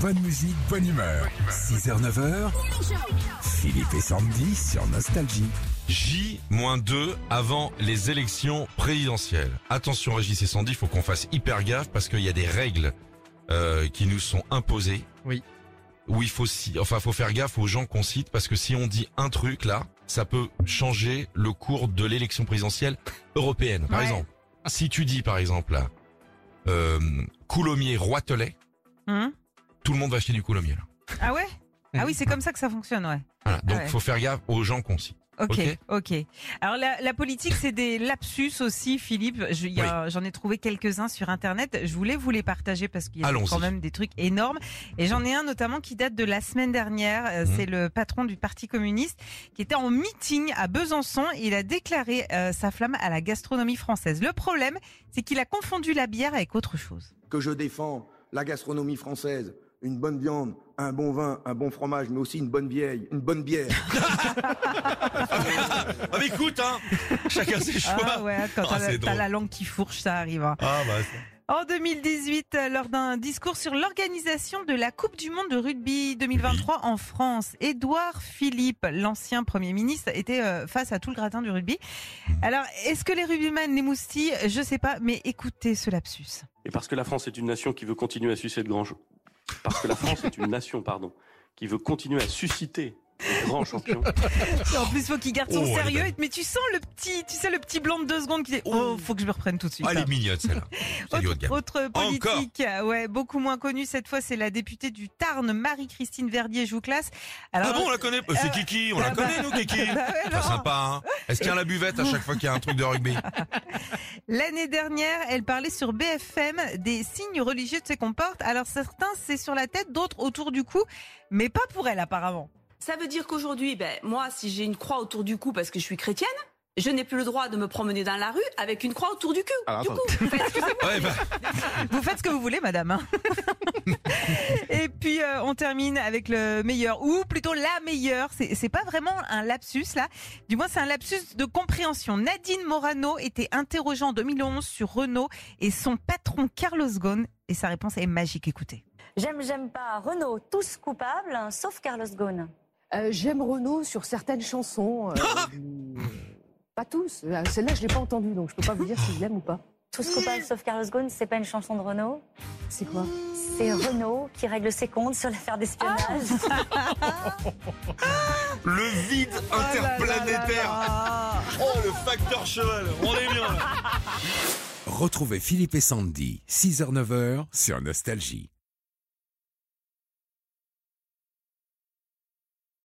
Bonne musique, bonne humeur. 6h, 9h. Philippe et Sandy sur Nostalgie. J-2 avant les élections présidentielles. Attention Régis et Sandy, il faut qu'on fasse hyper gaffe parce qu'il y a des règles euh, qui nous sont imposées. Oui. Où il faut si, enfin faut faire gaffe aux gens qu'on cite parce que si on dit un truc là, ça peut changer le cours de l'élection présidentielle européenne. Par Ouais. exemple, si tu dis par exemple là, euh, Coulommiers Roitelet, Hum tout le monde va acheter du Coulommiers là. ah ouais? Ah oui, c'est comme ça que ça fonctionne, ouais. Voilà. Donc Ouais. faut faire gaffe aux gens qu'on cite. Ok, Ok? ok. Alors la, la politique, c'est des lapsus aussi, Philippe. Je- J'en ai trouvé quelques-uns sur Internet. Je voulais vous les partager parce qu'il y a quand même des trucs énormes. Et j'en ai un notamment qui date de la semaine dernière. Euh, Mhm. C'est le patron du Parti communiste qui était en meeting à Besançon. Et il a déclaré euh, sa flamme à la gastronomie française. Le problème, c'est qu'il a confondu la bière avec autre chose. que je défends la gastronomie française, une bonne viande, un bon vin, un bon fromage, mais aussi une bonne vieille, une bonne bière. Ah mais écoute hein, chacun ses choix. Ah ouais, quand Ah, t'as la- langue qui fourche, ça arrive. hein. Ah bah En 2018, euh, lors d'un discours sur l'organisation de la Coupe du Monde de rugby 2023 en France, Édouard Philippe, l'ancien Premier ministre, était euh, face à tout le gratin du rugby. Alors, est-ce que les rugbyman les moustilles Je sais pas, mais écoutez ce lapsus. Et parce que la France est une nation qui veut continuer à sucer de grands... Parce que la France est une nation, pardon, qui veut continuer à susciter de grands champions. En plus, faut qu'il garde son Oh, sérieux. Mais tu sens le petit, tu sais le petit blanc de deux secondes qui dit oh, faut que je me reprenne tout de suite. Ah, elle est mignonne celle-là. C'est du haut de gamme. Autre politique, ouais, beaucoup moins connue cette fois, c'est la députée du Tarn, Marie-Christine Verdier-Jouclas. Alors, Ah bon, on la connaît? C'est euh, Kiki, on la ah bah- connaît nous Kiki? Bah ouais, Pas non. sympa, hein? Est-ce qu'il y a la buvette à chaque fois qu'il y a un truc de rugby L'année dernière, elle parlait sur BFM des signes religieux de ses qu'on porte. Alors certains, c'est sur la tête, d'autres autour du cou, mais pas pour elle apparemment. Ça veut dire qu'aujourd'hui, ben, moi, si j'ai une croix autour du cou parce que je suis chrétienne, je n'ai plus le droit de me promener dans la rue avec une croix autour du cul. Alors, du attends. cou. Enfin, excusez-moi. Ouais, bah, Vous faites ce que vous voulez, madame. hein. Et puis euh, on termine avec le meilleur, ou plutôt la meilleure. C'est c'est pas vraiment un lapsus là. Du moins, c'est un lapsus de compréhension. Nadine Morano était interrogée en 2011 sur Renault et son patron Carlos Ghosn. Et sa réponse est magique. Écoutez. J'aime, j'aime pas. Renault, tous coupables, hein, sauf Carlos Ghosn. Euh, J'aime Renaud sur certaines chansons. euh, pas tous. Euh, Celle-là, je l'ai pas entendue, donc je peux pas vous dire si je l'aime ou pas. Tous coupables, sauf Carlos Ghosn, c'est pas une chanson de Renault. C'est quoi? C'est Renault qui règle ses comptes sur l'affaire d'espionnage. le vide interplanétaire. Oh, le facteur cheval. On est bien là. Retrouvez Philippe et Sandy, 6h, 9h sur Nostalgie.